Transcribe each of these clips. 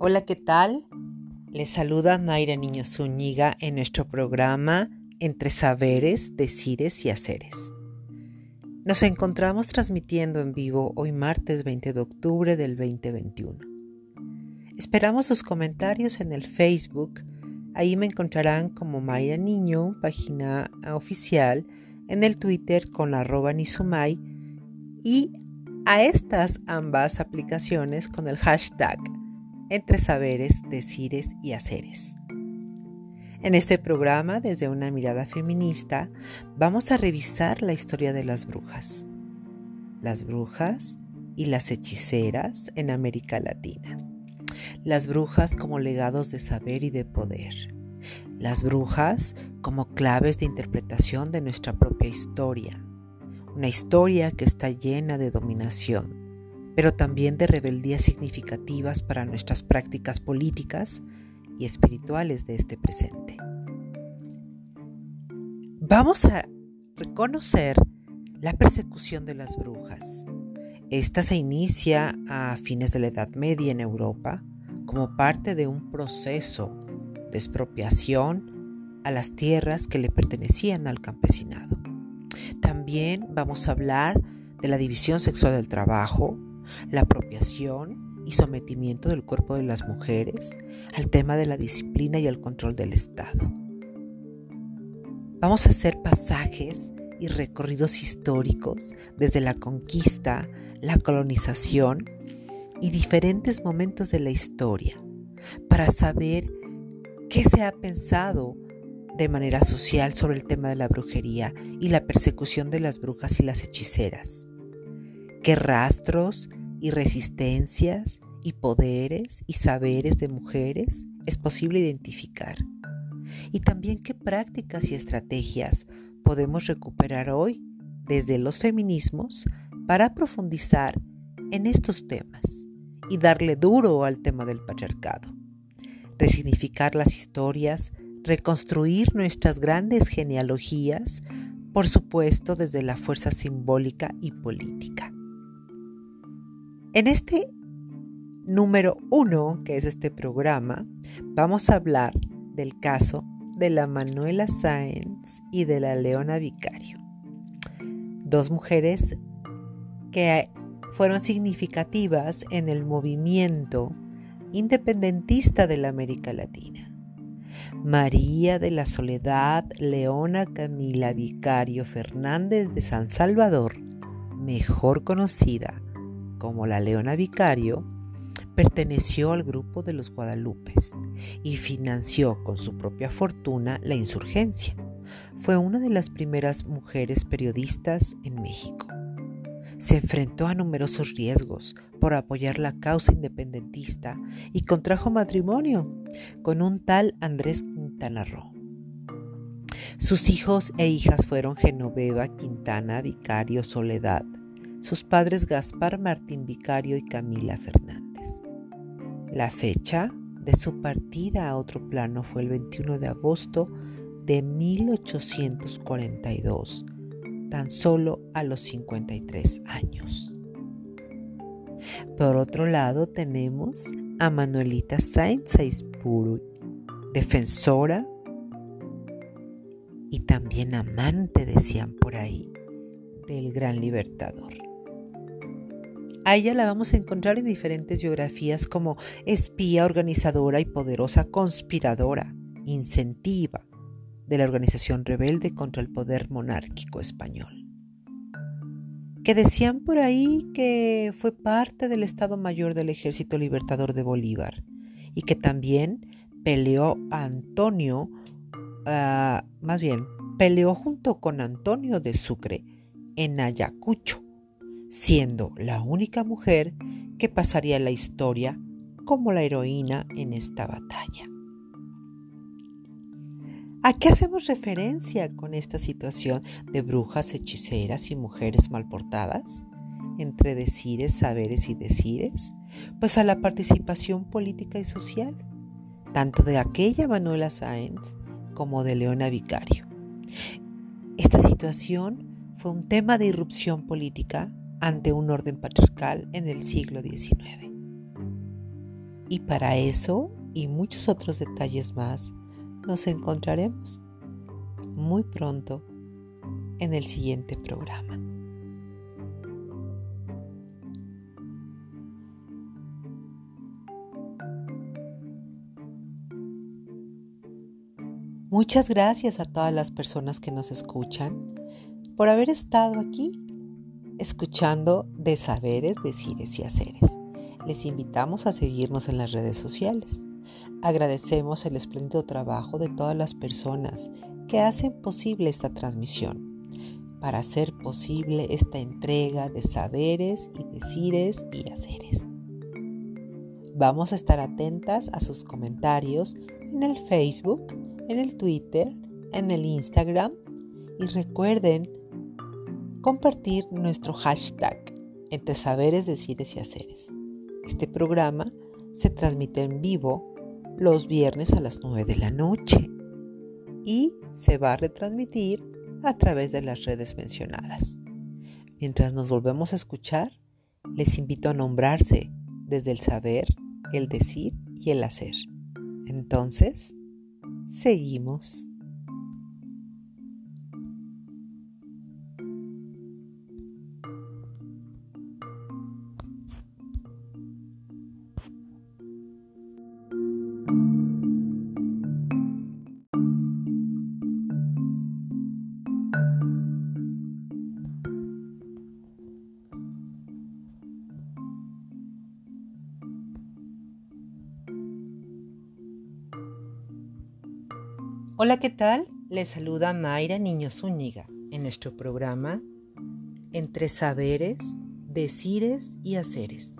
Hola, ¿qué tal? Les saluda Mayra Niño Zúñiga en nuestro programa Entre Saberes, Decires y Haceres. Nos encontramos transmitiendo en vivo hoy martes 20 de octubre del 2021. Esperamos sus comentarios en el Facebook. Ahí me encontrarán como Mayra Niño, página oficial, en el Twitter con la arroba Nizumay y a estas ambas aplicaciones con el hashtag entre saberes, decires y haceres. En este programa, desde una mirada feminista, vamos a revisar la historia de las brujas. Las brujas y las hechiceras en América Latina. Las brujas como legados de saber y de poder. Las brujas como claves de interpretación de nuestra propia historia. Una historia que está llena de dominación, pero también de rebeldías significativas para nuestras prácticas políticas y espirituales de este presente. Vamos a reconocer la persecución de las brujas. Esta se inicia a fines de la Edad Media en Europa como parte de un proceso de expropiación a las tierras que le pertenecían al campesinado. También vamos a hablar de la división sexual del trabajo, la apropiación y sometimiento del cuerpo de las mujeres al tema de la disciplina y el control del Estado. Vamos a hacer pasajes y recorridos históricos desde la conquista, la colonización y diferentes momentos de la historia para saber qué se ha pensado de manera social sobre el tema de la brujería y la persecución de las brujas y las hechiceras. ¿Qué rastros y resistencias y poderes y saberes de mujeres es posible identificar. Y también qué prácticas y estrategias podemos recuperar hoy desde los feminismos para profundizar en estos temas y darle duro al tema del patriarcado. Resignificar las historias, reconstruir nuestras grandes genealogías, por supuesto desde la fuerza simbólica y política. En este número uno, que es este programa, vamos a hablar del caso de la Manuela Sáenz y de la Leona Vicario. Dos mujeres que fueron significativas en el movimiento independentista de la América Latina. María de la Soledad Leona Camila Vicario Fernández de San Salvador, mejor conocida como la Leona Vicario, perteneció al grupo de los Guadalupes y financió con su propia fortuna la insurgencia. Fue una de las primeras mujeres periodistas en México. Se enfrentó a numerosos riesgos por apoyar la causa independentista y contrajo matrimonio con un tal Andrés Quintana Roo. Sus hijos e hijas fueron Genoveva Quintana Vicario Soledad, sus padres Gaspar Martín Vicario y Camila Fernández. La fecha de su partida a otro plano fue el 21 de agosto de 1842, tan solo a los 53 años. Por otro lado tenemos a Manuelita Sainz Saispuru, defensora y también amante, decían por ahí, del gran libertador. A ella la vamos a encontrar en diferentes biografías como espía, organizadora y poderosa conspiradora, incentiva de la organización rebelde contra el poder monárquico español. Que decían por ahí que fue parte del Estado Mayor del Ejército Libertador de Bolívar y que también peleó a Antonio, ah, más bien, peleó junto con Antonio de Sucre en Ayacucho siendo la única mujer que pasaría la historia como la heroína en esta batalla. ¿A qué hacemos referencia con esta situación de brujas, hechiceras y mujeres malportadas? Entre decires, saberes y decires, pues a la participación política y social, tanto de aquella Manuela Sáenz como de Leona Vicario. Esta situación fue un tema de irrupción política ante un orden patriarcal en el siglo XIX. Y para eso y muchos otros detalles más nos encontraremos muy pronto en el siguiente programa. Muchas gracias a todas las personas que nos escuchan por haber estado aquí escuchando de saberes, decires y haceres. Les invitamos a seguirnos en las redes sociales. Agradecemos el espléndido trabajo de todas las personas que hacen posible esta transmisión para hacer posible esta entrega de saberes y decires y haceres. Vamos a estar atentas a sus comentarios en el Facebook, en el Twitter, en el Instagram y recuerden compartir nuestro hashtag entre saberes, decires y haceres. Este programa se transmite en vivo los viernes a las 9 de la noche y se va a retransmitir a través de las redes mencionadas. Mientras nos volvemos a escuchar, les invito a nombrarse desde el saber, el decir y el hacer. Entonces, seguimos. Hola, ¿qué tal? Les saluda Mayra Niño Zúñiga en nuestro programa Entre Saberes, Decires y Haceres.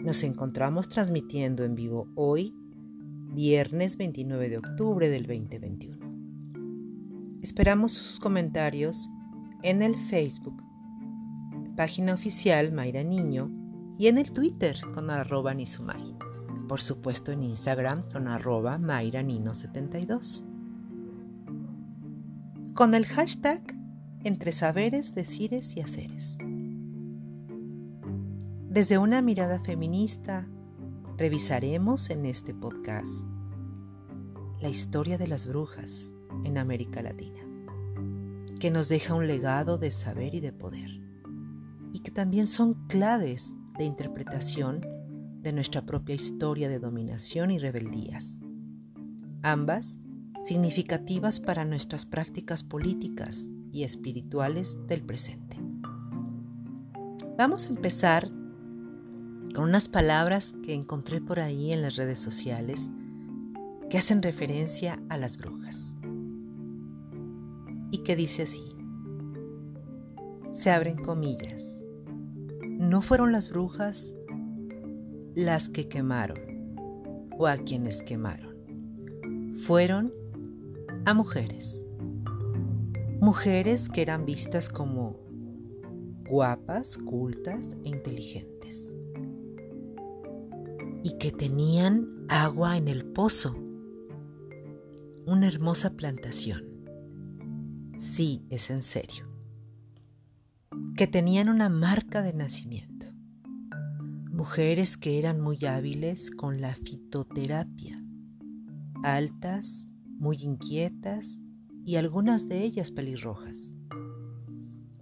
Nos encontramos transmitiendo en vivo hoy, viernes 29 de octubre del 2021. Esperamos sus comentarios en el Facebook, página oficial Mayra Niño, y en el Twitter con arroba Nizumay por supuesto en Instagram con arroba mayranino72. Con el hashtag entre saberes, decires y haceres. Desde una mirada feminista, revisaremos en este podcast la historia de las brujas en América Latina, que nos deja un legado de saber y de poder, y que también son claves de interpretación de nuestra propia historia de dominación y rebeldías, ambas significativas para nuestras prácticas políticas y espirituales del presente. Vamos a empezar con unas palabras que encontré por ahí en las redes sociales que hacen referencia a las brujas y que dice así, se abren comillas, no fueron las brujas las que quemaron o a quienes quemaron fueron a mujeres. Mujeres que eran vistas como guapas, cultas e inteligentes. Y que tenían agua en el pozo. Una hermosa plantación. Sí, es en serio. Que tenían una marca de nacimiento mujeres que eran muy hábiles con la fitoterapia, altas, muy inquietas y algunas de ellas pelirrojas.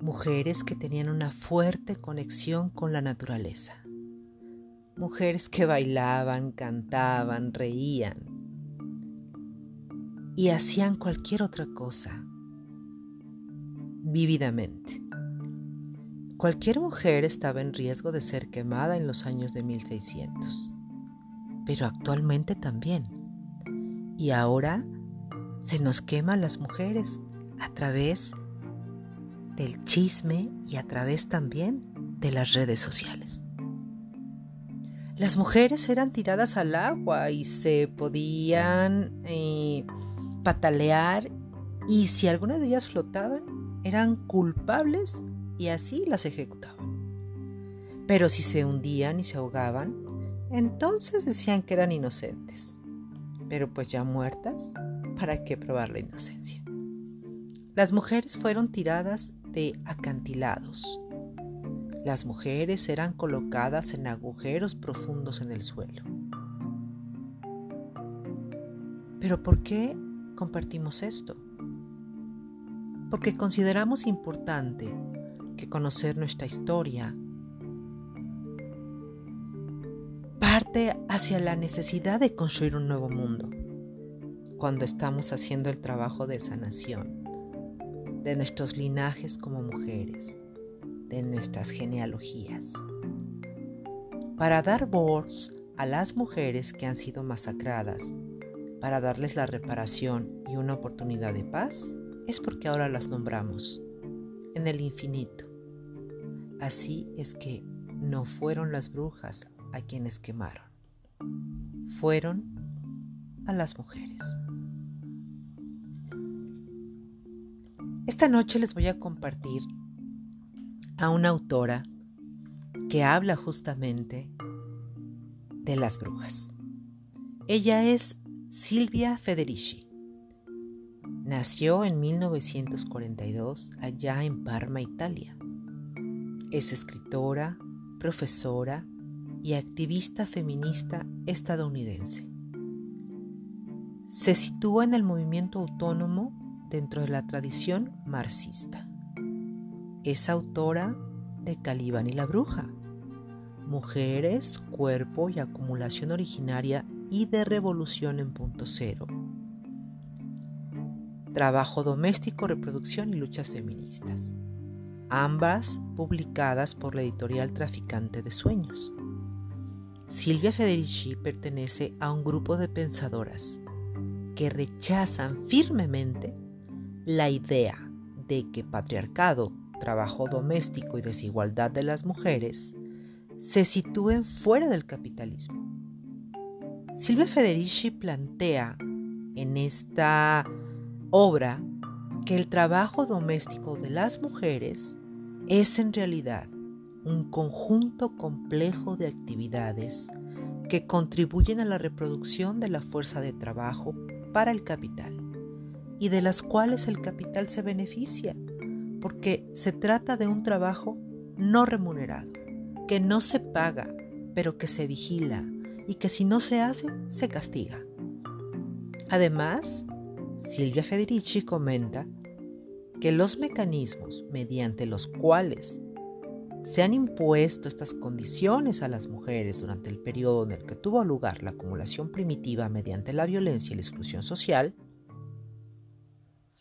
Mujeres que tenían una fuerte conexión con la naturaleza. Mujeres que bailaban, cantaban, reían y hacían cualquier otra cosa vívidamente. Cualquier mujer estaba en riesgo de ser quemada en los años de 1600, pero actualmente también. Y ahora se nos quema a las mujeres a través del chisme y a través también de las redes sociales. Las mujeres eran tiradas al agua y se podían eh, patalear y si algunas de ellas flotaban, eran culpables y así las ejecutaban. Pero si se hundían y se ahogaban, entonces decían que eran inocentes. Pero pues ya muertas, ¿para qué probar la inocencia? Las mujeres fueron tiradas de acantilados. Las mujeres eran colocadas en agujeros profundos en el suelo. Pero ¿por qué compartimos esto? Porque consideramos importante que conocer nuestra historia parte hacia la necesidad de construir un nuevo mundo cuando estamos haciendo el trabajo de sanación de nuestros linajes como mujeres, de nuestras genealogías. Para dar voz a las mujeres que han sido masacradas, para darles la reparación y una oportunidad de paz, es porque ahora las nombramos en el infinito. Así es que no fueron las brujas a quienes quemaron, fueron a las mujeres. Esta noche les voy a compartir a una autora que habla justamente de las brujas. Ella es Silvia Federici. Nació en 1942 allá en Parma, Italia. Es escritora, profesora y activista feminista estadounidense. Se sitúa en el movimiento autónomo dentro de la tradición marxista. Es autora de Calibán y la Bruja, Mujeres, Cuerpo y Acumulación Originaria y de Revolución en Punto Cero. Trabajo doméstico, reproducción y luchas feministas. Ambas publicadas por la editorial Traficante de Sueños. Silvia Federici pertenece a un grupo de pensadoras que rechazan firmemente la idea de que patriarcado, trabajo doméstico y desigualdad de las mujeres se sitúen fuera del capitalismo. Silvia Federici plantea en esta obra que el trabajo doméstico de las mujeres es en realidad un conjunto complejo de actividades que contribuyen a la reproducción de la fuerza de trabajo para el capital y de las cuales el capital se beneficia, porque se trata de un trabajo no remunerado, que no se paga, pero que se vigila y que si no se hace, se castiga. Además, Silvia Federici comenta que los mecanismos mediante los cuales se han impuesto estas condiciones a las mujeres durante el periodo en el que tuvo lugar la acumulación primitiva mediante la violencia y la exclusión social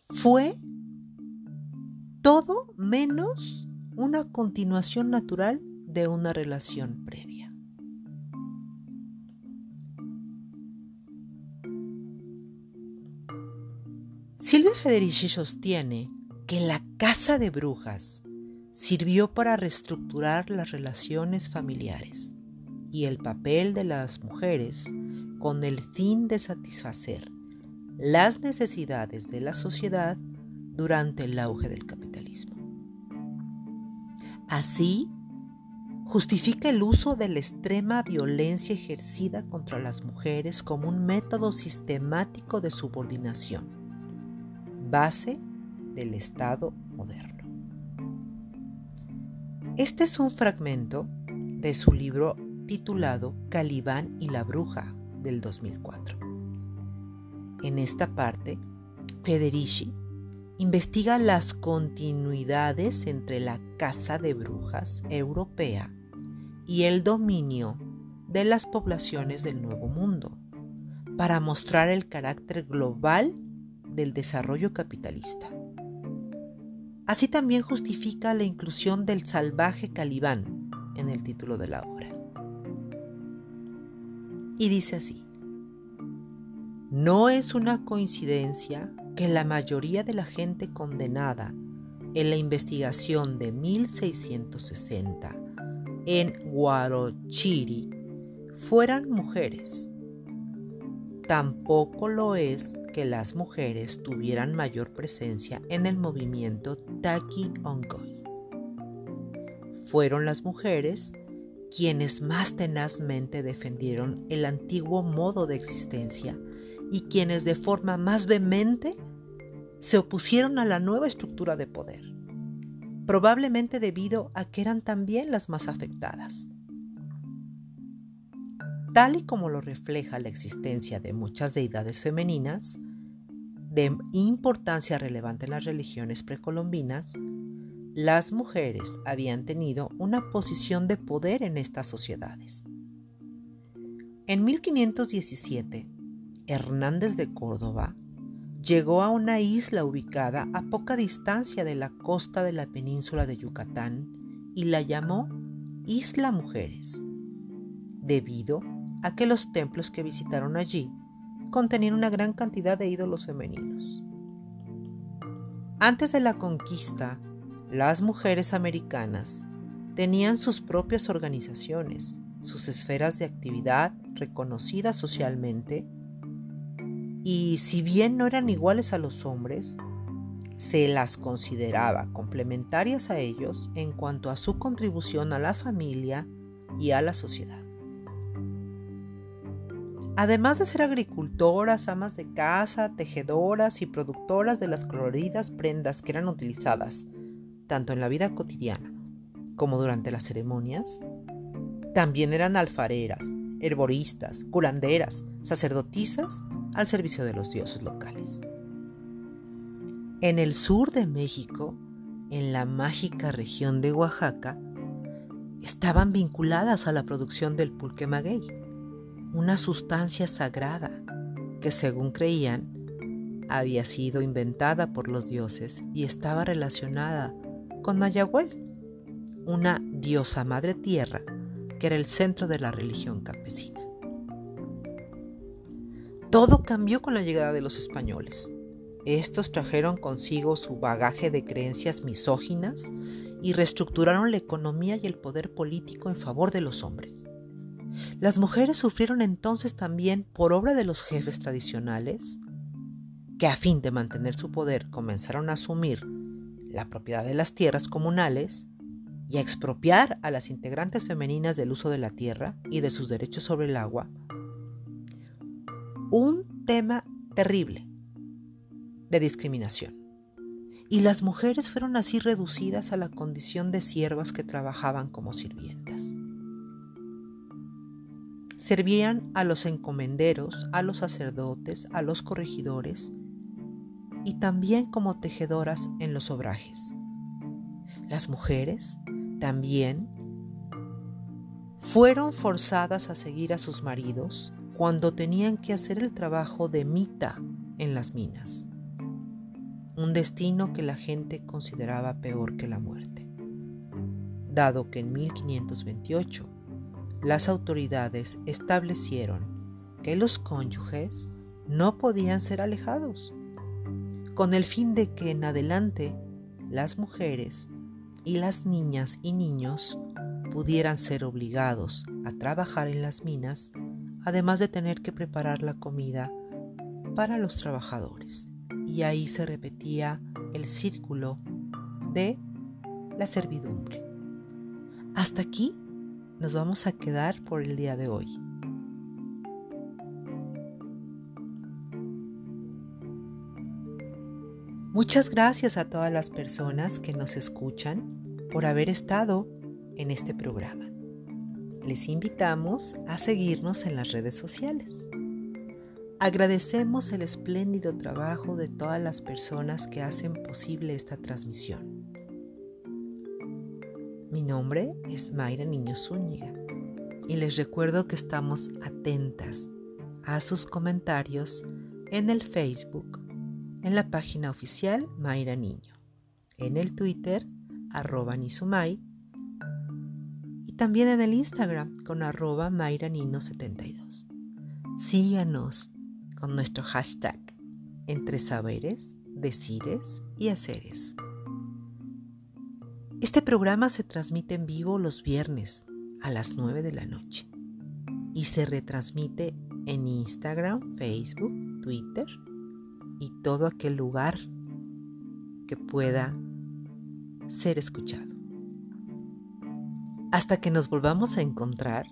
fue todo menos una continuación natural de una relación previa. Silvia Federici sostiene que la casa de brujas sirvió para reestructurar las relaciones familiares y el papel de las mujeres con el fin de satisfacer las necesidades de la sociedad durante el auge del capitalismo. Así, justifica el uso de la extrema violencia ejercida contra las mujeres como un método sistemático de subordinación, base del Estado moderno. Este es un fragmento de su libro titulado Calibán y la Bruja del 2004. En esta parte, Federici investiga las continuidades entre la Casa de Brujas europea y el dominio de las poblaciones del Nuevo Mundo, para mostrar el carácter global del desarrollo capitalista. Así también justifica la inclusión del salvaje calibán en el título de la obra. Y dice así, no es una coincidencia que la mayoría de la gente condenada en la investigación de 1660 en Guarochiri fueran mujeres. Tampoco lo es que las mujeres tuvieran mayor presencia en el movimiento Taki Ongoy. Fueron las mujeres quienes más tenazmente defendieron el antiguo modo de existencia y quienes de forma más vehemente se opusieron a la nueva estructura de poder. probablemente debido a que eran también las más afectadas. Tal y como lo refleja la existencia de muchas deidades femeninas, de importancia relevante en las religiones precolombinas, las mujeres habían tenido una posición de poder en estas sociedades. En 1517, Hernández de Córdoba llegó a una isla ubicada a poca distancia de la costa de la península de Yucatán y la llamó Isla Mujeres, debido a que los templos que visitaron allí contenían una gran cantidad de ídolos femeninos. Antes de la conquista, las mujeres americanas tenían sus propias organizaciones, sus esferas de actividad reconocidas socialmente, y si bien no eran iguales a los hombres, se las consideraba complementarias a ellos en cuanto a su contribución a la familia y a la sociedad. Además de ser agricultoras, amas de casa, tejedoras y productoras de las coloridas prendas que eran utilizadas tanto en la vida cotidiana como durante las ceremonias, también eran alfareras, herboristas, curanderas, sacerdotisas al servicio de los dioses locales. En el sur de México, en la mágica región de Oaxaca, estaban vinculadas a la producción del pulque maguey una sustancia sagrada que según creían había sido inventada por los dioses y estaba relacionada con Mayahuel, una diosa madre tierra que era el centro de la religión campesina. Todo cambió con la llegada de los españoles. Estos trajeron consigo su bagaje de creencias misóginas y reestructuraron la economía y el poder político en favor de los hombres. Las mujeres sufrieron entonces también por obra de los jefes tradicionales, que a fin de mantener su poder comenzaron a asumir la propiedad de las tierras comunales y a expropiar a las integrantes femeninas del uso de la tierra y de sus derechos sobre el agua. Un tema terrible de discriminación. Y las mujeres fueron así reducidas a la condición de siervas que trabajaban como sirvientas servían a los encomenderos, a los sacerdotes, a los corregidores y también como tejedoras en los obrajes. Las mujeres también fueron forzadas a seguir a sus maridos cuando tenían que hacer el trabajo de mita en las minas, un destino que la gente consideraba peor que la muerte, dado que en 1528 las autoridades establecieron que los cónyuges no podían ser alejados, con el fin de que en adelante las mujeres y las niñas y niños pudieran ser obligados a trabajar en las minas, además de tener que preparar la comida para los trabajadores. Y ahí se repetía el círculo de la servidumbre. Hasta aquí nos vamos a quedar por el día de hoy. Muchas gracias a todas las personas que nos escuchan por haber estado en este programa. Les invitamos a seguirnos en las redes sociales. Agradecemos el espléndido trabajo de todas las personas que hacen posible esta transmisión. Mi nombre es Mayra Niño Zúñiga y les recuerdo que estamos atentas a sus comentarios en el Facebook, en la página oficial Mayra Niño, en el Twitter arroba Nizumay y también en el Instagram con arroba Mayra 72. Síganos con nuestro hashtag entre saberes, decires y haceres. Este programa se transmite en vivo los viernes a las 9 de la noche y se retransmite en Instagram, Facebook, Twitter y todo aquel lugar que pueda ser escuchado. Hasta que nos volvamos a encontrar,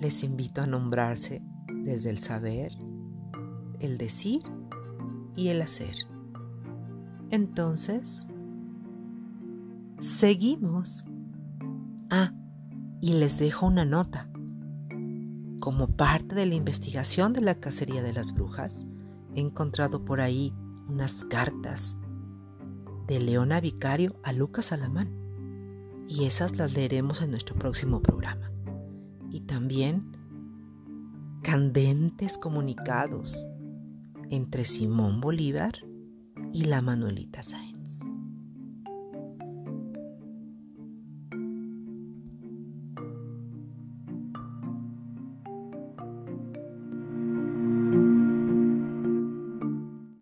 les invito a nombrarse desde el saber, el decir y el hacer. Entonces, Seguimos. Ah, y les dejo una nota. Como parte de la investigación de la cacería de las brujas, he encontrado por ahí unas cartas de Leona Vicario a Lucas Alamán. Y esas las leeremos en nuestro próximo programa. Y también candentes comunicados entre Simón Bolívar y la Manuelita Sáenz.